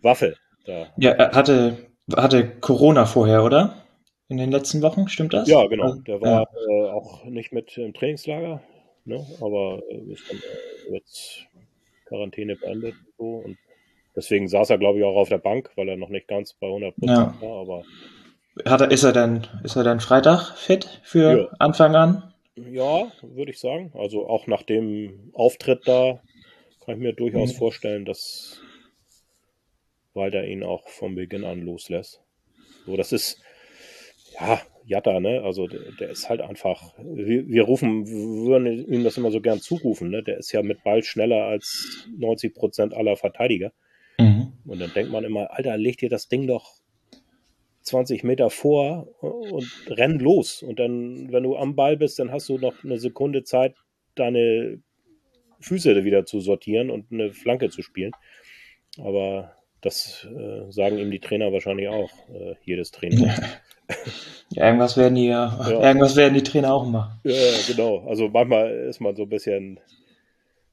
Waffe. Da. Ja, er hatte, hatte Corona vorher, oder? In den letzten Wochen, stimmt das? Ja, genau. Der war ja. äh, auch nicht mit im Trainingslager, ne? aber äh, ist dann äh, jetzt Quarantäne beendet und so. Und deswegen saß er, glaube ich, auch auf der Bank, weil er noch nicht ganz bei 100 ja. war. Aber Hat er, ist, er denn, ist er denn Freitag fit für ja. Anfang an? Ja, würde ich sagen. Also auch nach dem Auftritt da kann ich mir durchaus mhm. vorstellen, dass Walter ihn auch von Beginn an loslässt. So, das ist, ja, Jatta, ne? Also der, der ist halt einfach, wir, wir, rufen, würden ihm das immer so gern zurufen, ne? Der ist ja mit Ball schneller als 90 Prozent aller Verteidiger. Mhm. Und dann denkt man immer, Alter, leg dir das Ding doch 20 Meter vor und renn los. Und dann, wenn du am Ball bist, dann hast du noch eine Sekunde Zeit, deine Füße wieder zu sortieren und eine Flanke zu spielen. Aber das äh, sagen ihm die Trainer wahrscheinlich auch, äh, jedes Training. Ja. irgendwas werden die ja, irgendwas werden die Trainer auch machen. Ja, genau. Also manchmal ist man so ein bisschen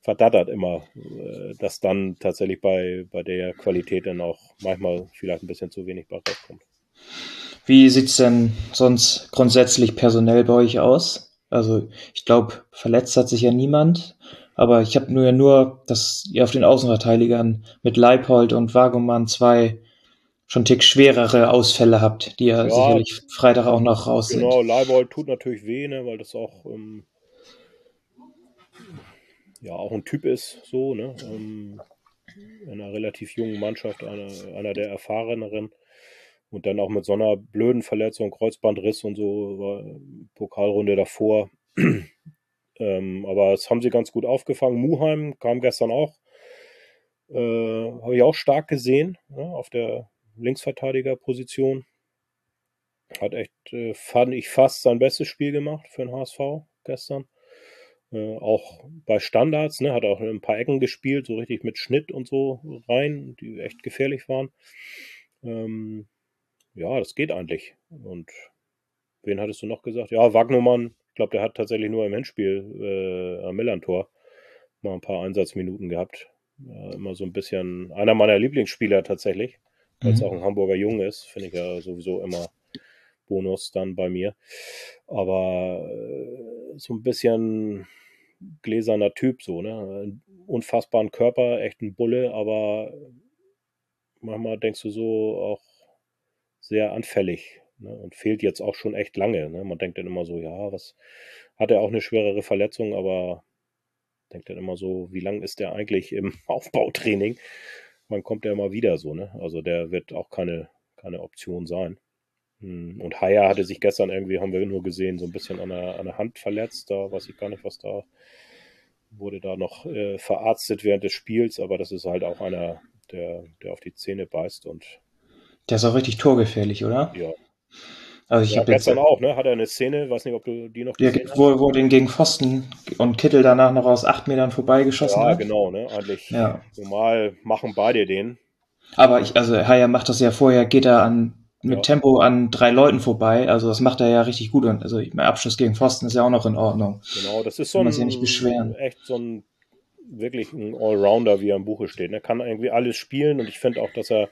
verdattert immer, äh, dass dann tatsächlich bei, bei der Qualität dann auch manchmal vielleicht ein bisschen zu wenig bei rauskommt. Wie sieht es denn sonst grundsätzlich personell bei euch aus? Also ich glaube, verletzt hat sich ja niemand. Aber ich habe nur ja nur, dass ihr auf den Außenverteidigern mit Leipold und Wagoman zwei schon tick schwerere Ausfälle habt, die ja, ja sicherlich Freitag auch noch raus genau, sind. Genau, Leipold tut natürlich weh, ne, weil das auch ähm, ja auch ein Typ ist, so, ne? Ähm, in einer relativ jungen Mannschaft, einer, einer der erfahreneren. Und dann auch mit so einer blöden Verletzung, Kreuzbandriss und so, Pokalrunde davor. Ähm, aber das haben sie ganz gut aufgefangen. Muheim kam gestern auch, äh, habe ich auch stark gesehen, ja, auf der Linksverteidigerposition. Hat echt, äh, fand ich, fast sein bestes Spiel gemacht für den HSV gestern. Äh, auch bei Standards, ne, hat auch ein paar Ecken gespielt, so richtig mit Schnitt und so rein, die echt gefährlich waren. Ähm, ja, das geht eigentlich. Und wen hattest du noch gesagt? Ja, Wagnumann ich glaube, der hat tatsächlich nur im Endspiel äh, am Millantor mal ein paar Einsatzminuten gehabt. Ja, immer so ein bisschen einer meiner Lieblingsspieler tatsächlich, weil es mhm. auch ein Hamburger Jung ist, finde ich ja sowieso immer Bonus dann bei mir. Aber äh, so ein bisschen gläserner Typ, so, ne? Unfassbaren Körper, echt ein Bulle, aber manchmal denkst du so auch sehr anfällig Ne? Und fehlt jetzt auch schon echt lange. Ne? Man denkt dann immer so, ja, was hat er auch eine schwerere Verletzung, aber denkt dann immer so, wie lang ist der eigentlich im Aufbautraining? Wann kommt der immer wieder so, ne? Also der wird auch keine, keine Option sein. Hm, und Haya hatte sich gestern irgendwie, haben wir nur gesehen, so ein bisschen an der, an der Hand verletzt. Da weiß ich gar nicht, was da wurde da noch äh, verarztet während des Spiels, aber das ist halt auch einer, der, der auf die Zähne beißt und der ist auch richtig torgefährlich, oder? Ja, Also ich Ja, habe jetzt, gestern auch, ne? Hat er eine Szene, weiß nicht, ob du die noch ja, gesehen hast. wo, wo den gegen Pfosten und Kittel danach noch aus acht Metern vorbeigeschossen Ja, hat. genau, ne? Eigentlich Ja. normal machen beide den. Aber ich, also Haya macht das ja vorher, geht er an mit Ja. Tempo an drei Leuten vorbei. Also das macht er ja richtig gut. Und also mein Abschluss gegen Pfosten ist ja auch noch in Ordnung. Genau, das ist so ein ja nicht beschweren. echt so ein wirklich ein Allrounder, wie er im Buche steht. Er kann irgendwie alles spielen und ich finde auch, dass er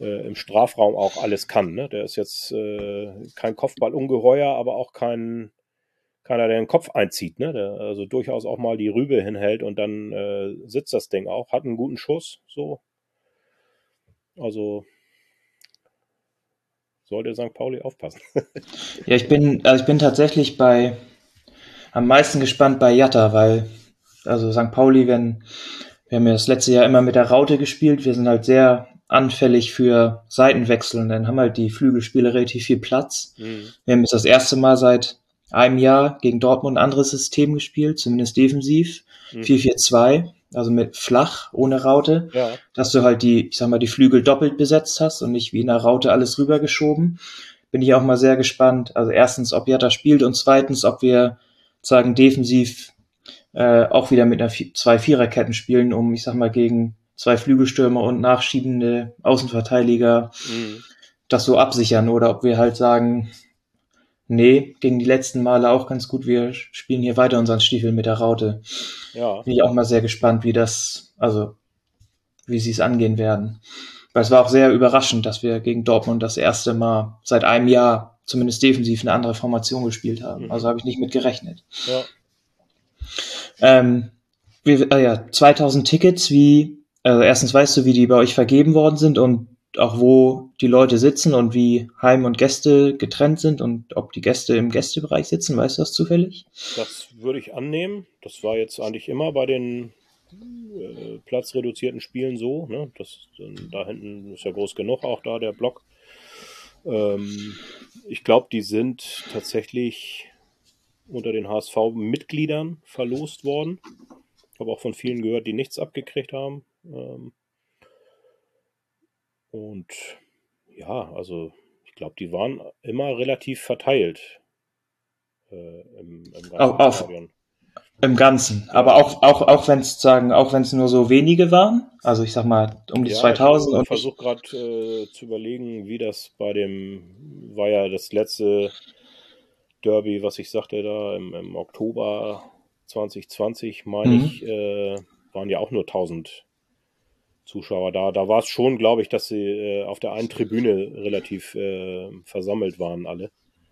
äh, im Strafraum auch alles kann. Ne? Der ist jetzt äh, kein Kopfballungeheuer, aber auch kein keiner, der den Kopf einzieht, ne? Der also durchaus auch mal die Rübe hinhält und dann äh, sitzt das Ding auch, hat einen guten Schuss, so. Also sollte St. Pauli aufpassen. Ja, ich bin, also ich bin tatsächlich bei am meisten gespannt bei Jatta, weil also St. Pauli, wenn wir haben ja das letzte Jahr immer mit der Raute gespielt, wir sind halt sehr anfällig für Seitenwechsel und dann haben halt die Flügelspieler relativ viel Platz. Wir haben jetzt das erste Mal seit einem Jahr gegen Dortmund ein anderes System gespielt, zumindest defensiv. Mhm. 4-4-2, also mit flach, ohne Raute, Ja, dass du halt die, ich sag mal, die Flügel doppelt besetzt hast und nicht wie in der Raute alles rübergeschoben. Bin ich auch mal sehr gespannt. Also erstens, ob Jatta spielt und zweitens, ob wir sagen defensiv äh, auch wieder mit einer Vi- zwei Viererketten spielen, um, ich sag mal, gegen zwei Flügelstürmer und nachschiebende Außenverteidiger mhm. das so absichern oder ob wir halt sagen, nee, gegen die letzten Male auch ganz gut, wir spielen hier weiter unseren Stiefel mit der Raute. ja. Bin ich auch mal sehr gespannt, wie das, also wie sie es angehen werden. Weil es war auch sehr überraschend, dass wir gegen Dortmund das erste Mal seit einem Jahr zumindest defensiv eine andere Formation gespielt haben. Mhm. Also habe ich nicht mit gerechnet. ja. Ähm, wir, äh, ja, 2000 Tickets, wie, also erstens weißt du, wie die bei euch vergeben worden sind und auch wo die Leute sitzen und wie Heim- und Gäste getrennt sind und ob die Gäste im Gästebereich sitzen, weißt du das zufällig? Das würde ich annehmen. Das war jetzt eigentlich immer bei den äh, platzreduzierten Spielen so. Ne? Das, da hinten ist ja groß genug, auch da der Block. Ähm, ich glaube, die sind tatsächlich unter den HSV-Mitgliedern verlost worden. Ich habe auch von vielen gehört, die nichts abgekriegt haben. Ähm, und ja, also ich glaube, die waren immer relativ verteilt äh, im, im ganzen Auf- auf- Stadion. Im Ganzen. Aber auch, auch, auch wenn es sagen, auch wenn es nur so wenige waren, also ich sag mal um die 2000 Ich und versuche gerade äh, zu überlegen, wie das bei dem, war ja das letzte Derby, was ich sagte da im, im Oktober 2020, meine Mhm. ich, äh, waren ja auch nur 1000 Zuschauer da. Da war es schon, glaube ich, dass sie äh, auf der einen Tribüne relativ äh, versammelt waren alle.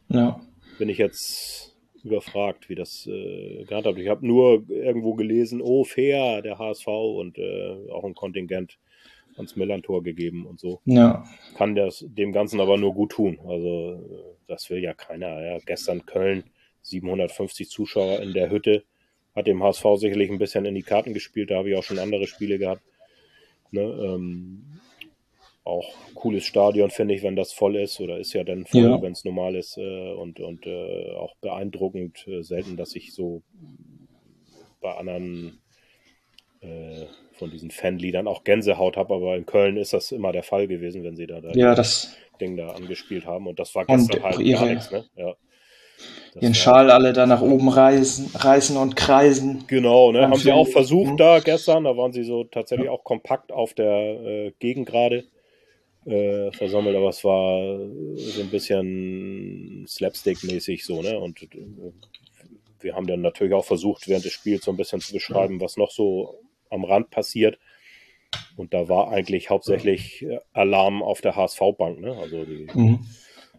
ja. Bin ich jetzt überfragt, wie das äh, gehandhabt wird. Ich habe nur irgendwo gelesen, oh, fair, der HSV und äh, auch ein Kontingent ans Millantor gegeben und so. Ja. Kann das dem Ganzen aber nur gut tun. Also äh, das will ja keiner. Ja. Gestern Köln, 750 Zuschauer in der Hütte. Hat dem HSV sicherlich ein bisschen in die Karten gespielt. Da habe ich auch schon andere Spiele gehabt. Ne, ähm, auch cooles Stadion, finde ich, wenn das voll ist. Oder ist ja dann voll, Ja. wenn es normal ist. Äh, und und äh, auch beeindruckend. Äh, selten, dass ich so bei anderen äh, von diesen Fanliedern auch Gänsehaut habe. Aber in Köln ist das immer der Fall gewesen, wenn sie da, da Ja, das, Ding da angespielt haben. Und das war gestern halt ihre- gar nichts. Ne? Ja. War- Schal alle da nach oben reißen, reißen und kreisen. Genau, ne? Haben sie auch versucht Mhm. da gestern. Da waren sie so tatsächlich auch kompakt auf der äh, Gegengrade äh, versammelt, aber es war so ein bisschen Slapstick-mäßig so, ne? Und äh, wir haben dann natürlich auch versucht, während des Spiels so ein bisschen zu beschreiben, was noch so am Rand passiert. Und da war eigentlich hauptsächlich äh, Alarm auf der HSV-Bank, ne? Also die, Mhm.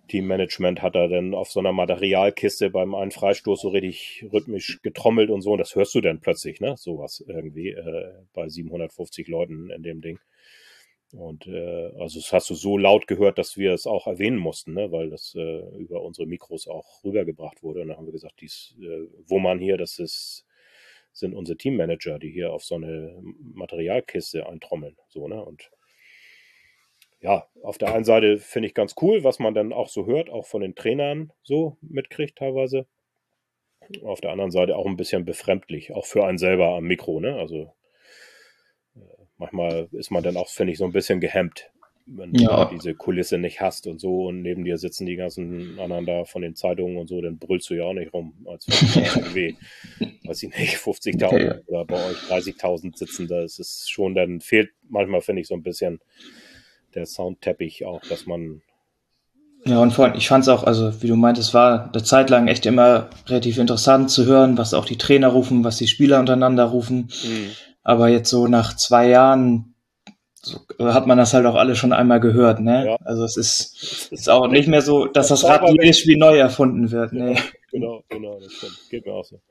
Teammanagement hat er dann auf so einer Materialkiste beim einen Freistoß so richtig rhythmisch getrommelt und so. Und das hörst du dann plötzlich, ne? Sowas irgendwie äh, bei 750 Leuten in dem Ding. Und äh, also das hast du so laut gehört, dass wir es auch erwähnen mussten, ne? weil das äh, über unsere Mikros auch rübergebracht wurde. Und dann haben wir gesagt, dies, äh, wo man hier, das ist, sind unsere Teammanager, die hier auf so eine Materialkiste eintrommeln. So, ne? Und ja, auf der einen Seite finde ich ganz cool, was man dann auch so hört, auch von den Trainern so mitkriegt teilweise. Auf der anderen Seite auch ein bisschen befremdlich, auch für einen selber am Mikro, ne? Also äh, manchmal ist man dann auch, finde ich, so ein bisschen gehemmt, wenn ja. du diese Kulisse nicht hast und so und neben dir sitzen die ganzen anderen da von den Zeitungen und so, dann brüllst du ja auch nicht rum, als wenn irgendwie, weiß ich nicht, 50.000 okay. oder bei euch 30.000 sitzen. Das ist schon, dann fehlt manchmal, finde ich, so ein bisschen der Soundteppich auch, dass man ja, und vor allem, ich fand es auch, also wie du meintest, war eine Zeit lang echt immer relativ interessant zu hören, was auch die Trainer rufen, was die Spieler untereinander rufen. Mhm. Aber jetzt so nach zwei Jahren so, hat man das halt auch alle schon einmal gehört, ne? Ja. Also es ist, ist auch nicht mehr so, dass das, das Rad jedes Spiel neu erfunden wird. Nee. Genau, genau, das stimmt. Geht mir auch so.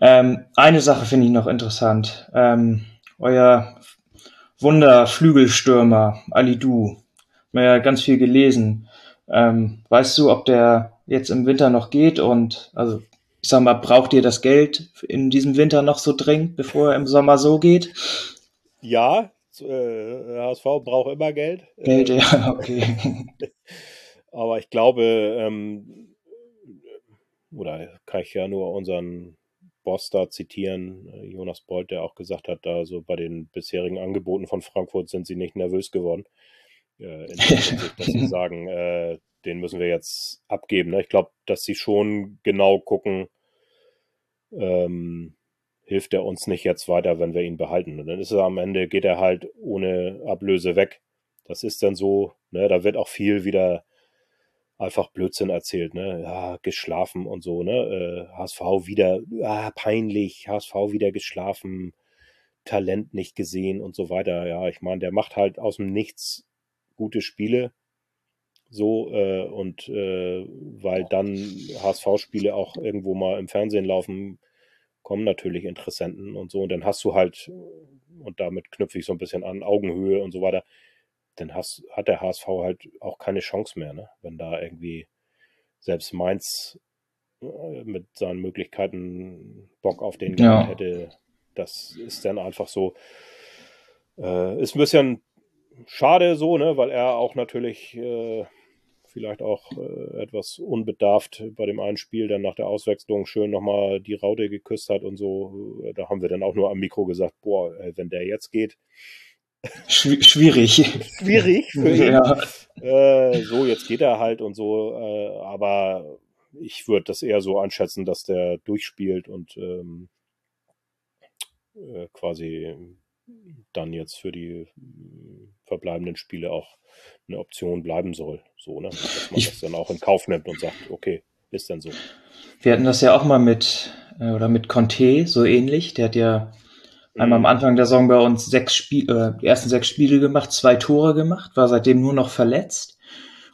Ähm, eine Sache finde ich noch interessant. Ähm, euer Wunderflügelstürmer, Ali Du, haben ja ganz viel gelesen. Ähm, weißt du, ob der jetzt im Winter noch geht und also ich sag mal, braucht ihr das Geld in diesem Winter noch so dringend, bevor er im Sommer so geht? Ja, äh, HSV braucht immer Geld. Geld, äh, ja, okay. Aber ich glaube, ähm, oder kann ich ja nur unseren Boss da zitieren, äh, Jonas Beuth, der auch gesagt hat, da so bei den bisherigen Angeboten von Frankfurt sind sie nicht nervös geworden. Äh, in Hinsicht, dass sie sagen, äh, den müssen wir jetzt abgeben. Ne? Ich glaube, dass sie schon genau gucken, ähm, hilft er uns nicht jetzt weiter, wenn wir ihn behalten. Und dann ist er am Ende, geht er halt ohne Ablöse weg. Das ist dann so, ne, da wird auch viel wieder einfach Blödsinn erzählt, ne, ja, geschlafen und so, ne, äh, HSV wieder, ah, peinlich, HSV wieder geschlafen, Talent nicht gesehen und so weiter. Ja, ich meine, der macht halt aus dem Nichts gute Spiele, so äh, und äh, weil dann HSV-Spiele auch irgendwo mal im Fernsehen laufen, kommen natürlich Interessenten und so. Und dann hast du halt, und damit knüpfe ich so ein bisschen an, Augenhöhe und so weiter, dann hast, hat der HSV halt auch keine Chance mehr, ne? wenn da irgendwie selbst Mainz äh, mit seinen Möglichkeiten Bock auf den ja. hätte. Das ist dann einfach so. Äh, ist ein bisschen schade so, ne, weil er auch natürlich äh, vielleicht auch äh, etwas unbedarft bei dem einen Spiel dann nach der Auswechslung schön nochmal die Raute geküsst hat und so. Da haben wir dann auch nur am Mikro gesagt, boah, wenn der jetzt geht. Schwierig. Schwierig für ihn. Ja. Äh, so, jetzt geht er halt und so. Äh, aber ich würde das eher so einschätzen, dass der durchspielt und ähm, äh, quasi dann jetzt für die verbleibenden Spiele auch eine Option bleiben soll. So, ne? Dass man ich, das dann auch in Kauf nimmt und sagt, okay, ist dann so. Wir hatten das ja auch mal mit, äh, oder mit Conte, so ähnlich. Der hat ja. Einmal am Anfang der Saison bei uns sechs Spiele, äh, die ersten sechs Spiele gemacht, zwei Tore gemacht, war seitdem nur noch verletzt.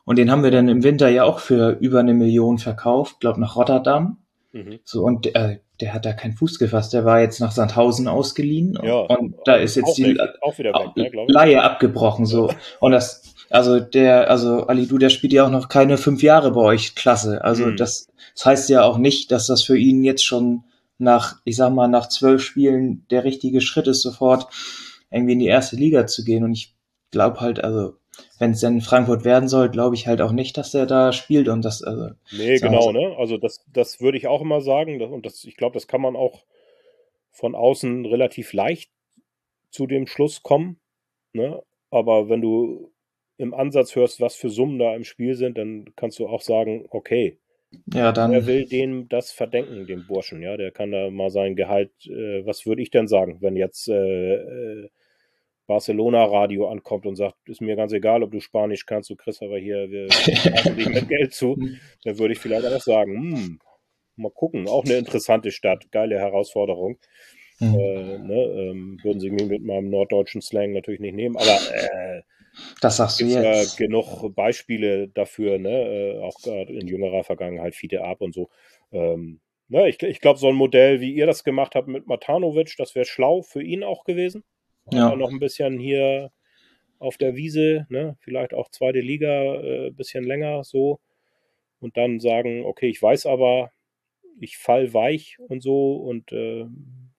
Und den haben wir dann im Winter ja auch für über eine Million verkauft, glaub nach Rotterdam. Mhm. So, und äh, der hat da keinen Fuß gefasst. Der war jetzt nach Sandhausen ausgeliehen ja, und da ist jetzt die weg, weg, ne, Laie abgebrochen so. Und das, also der, also Ali Du, der spielt ja auch noch keine fünf Jahre bei euch Klasse. Also mhm. das, das heißt ja auch nicht, dass das für ihn jetzt schon nach, ich sag mal, nach zwölf Spielen der richtige Schritt ist, sofort irgendwie in die erste Liga zu gehen. Und ich glaube halt, also wenn es denn Frankfurt werden soll, glaube ich halt auch nicht, dass er da spielt und das. Also, nee, genau, ne? Also das, das würde ich auch immer sagen. Und das, ich glaube, das kann man auch von außen relativ leicht zu dem Schluss kommen. Ne? Aber wenn du im Ansatz hörst, was für Summen da im Spiel sind, dann kannst du auch sagen, okay, ja, dann. Er will dem das verdenken, dem Burschen, ja. Der kann da mal sein Gehalt, äh, was würde ich denn sagen, wenn jetzt äh, äh, Barcelona-Radio ankommt und sagt, ist mir ganz egal, ob du Spanisch kannst, du kriegst aber hier, wir dich mit Geld zu, dann würde ich vielleicht auch sagen, hm, mal gucken, auch eine interessante Stadt, geile Herausforderung. Mhm. Äh, ne, ähm, würden sie mit meinem norddeutschen Slang natürlich nicht nehmen, aber äh, das sagst du jetzt. Ja genug Beispiele dafür, ne, äh, auch gerade in jüngerer Vergangenheit, Fiete Ab und so. Ähm, ne, ich, ich glaube, so ein Modell, wie ihr das gemacht habt mit Matanovic, das wäre schlau für ihn auch gewesen. Ja. Noch ein bisschen hier auf der Wiese, ne? vielleicht auch zweite Liga, äh, bisschen länger so. Und dann sagen, okay, ich weiß aber, ich fall weich und so und äh,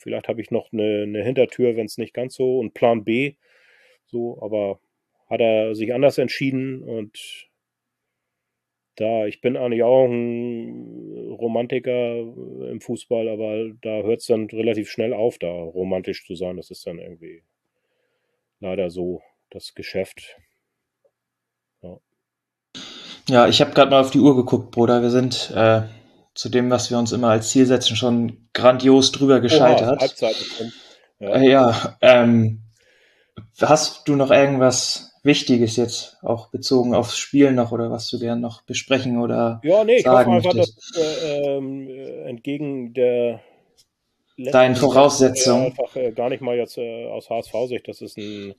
vielleicht habe ich noch eine, eine Hintertür, wenn es nicht ganz so und Plan B. So, aber hat er sich anders entschieden und da, ich bin eigentlich auch ein Romantiker im Fußball, aber da hört es dann relativ schnell auf, da romantisch zu sein. Das ist dann irgendwie leider so das Geschäft. Ja, ich habe gerade mal auf die Uhr geguckt, Bruder. Wir sind äh, zu dem, was wir uns immer als Ziel setzen, schon grandios drüber gescheitert. Oha, Halbzeit ja, äh, ja ähm, hast du noch irgendwas Wichtiges jetzt auch bezogen aufs Spiel noch oder was du gern noch besprechen oder Ja, nee, ich hoffe einfach, dass äh, äh, entgegen der deinen Voraussetzungen einfach äh, gar nicht mal jetzt äh, aus HSV-Sicht, das ist ein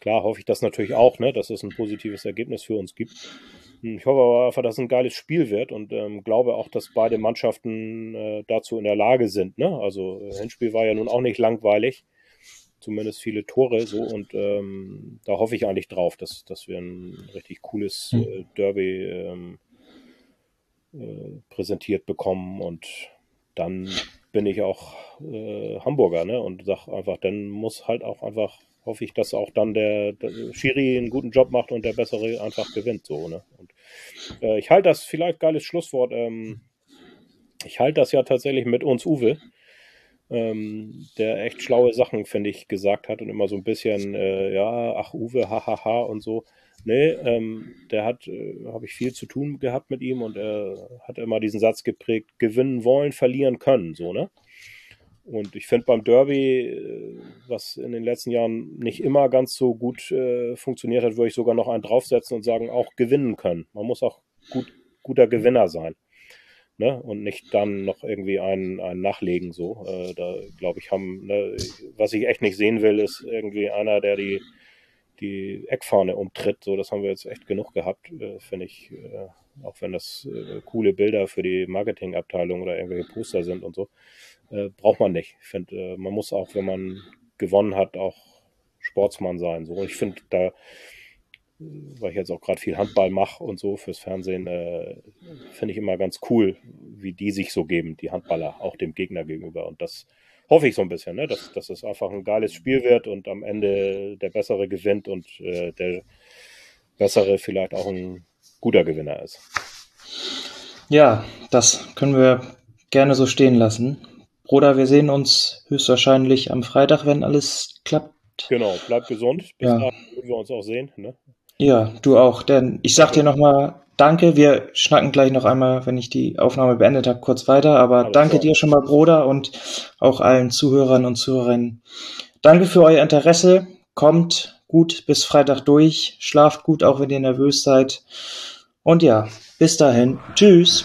klar hoffe ich das natürlich auch, ne, dass es ein positives Ergebnis für uns gibt. Hm, ich hoffe aber einfach, dass es ein geiles Spiel wird und ähm, glaube auch, dass beide Mannschaften äh, dazu in der Lage sind. Ne? Also äh, Hinspiel war ja nun auch nicht langweilig zumindest viele Tore so und ähm, da hoffe ich eigentlich drauf, dass, dass wir ein richtig cooles hm. äh, Derby ähm, äh, präsentiert bekommen und dann bin ich auch äh, Hamburger ne? und sag einfach, dann muss halt auch einfach, hoffe ich, dass auch dann der, der Schiri einen guten Job macht und der Bessere einfach gewinnt so. Ne? Und äh, ich halte das vielleicht geiles Schlusswort. Ähm, ich halte das ja tatsächlich mit uns Uwe ähm, der echt schlaue Sachen, finde ich, gesagt hat und immer so ein bisschen, äh, ja, ach Uwe, hahaha und so. Nee, ähm, der hat, äh, habe ich viel zu tun gehabt mit ihm und er hat immer diesen Satz geprägt, gewinnen wollen, verlieren können, so, ne? Und ich finde beim Derby, äh, was in den letzten Jahren nicht immer ganz so gut äh, funktioniert hat, würde ich sogar noch einen draufsetzen und sagen, auch gewinnen können. Man muss auch gut, guter Gewinner sein ne? und nicht dann noch irgendwie einen, einen nachlegen so. Äh, da glaube ich haben, ne? was ich echt nicht sehen will, ist irgendwie einer, der die die Eckfahne umtritt. So, das haben wir jetzt echt genug gehabt, äh, finde ich. Äh, auch wenn das äh, coole Bilder für die Marketingabteilung oder irgendwelche Poster sind und so, äh, braucht man nicht. Ich finde, äh, man muss auch, wenn man gewonnen hat, auch Sportsmann sein. So, und ich finde, da weil ich jetzt auch gerade viel Handball mache und so fürs Fernsehen, äh, finde ich immer ganz cool, wie die sich so geben, die Handballer, auch dem Gegner gegenüber. Und das hoffe ich so ein bisschen, ne? dass, dass es einfach ein geiles Spiel wird und am Ende der Bessere gewinnt und äh, der Bessere vielleicht auch ein guter Gewinner ist. Ja, das können wir gerne so stehen lassen. Bruder, wir sehen uns höchstwahrscheinlich am Freitag, wenn alles klappt. Genau, bleib gesund. Bis ja. dahin würden wir uns auch sehen. Ne? Ja, du auch. Denn ich sag dir nochmal Danke. Wir schnacken gleich noch einmal, wenn ich die Aufnahme beendet habe, kurz weiter. Aber Alles danke klar. dir schon mal, Bruder, und auch allen Zuhörern und Zuhörerinnen. Danke für euer Interesse. Kommt gut bis Freitag durch. Schlaft gut, auch wenn ihr nervös seid. Und ja, bis dahin. Tschüss.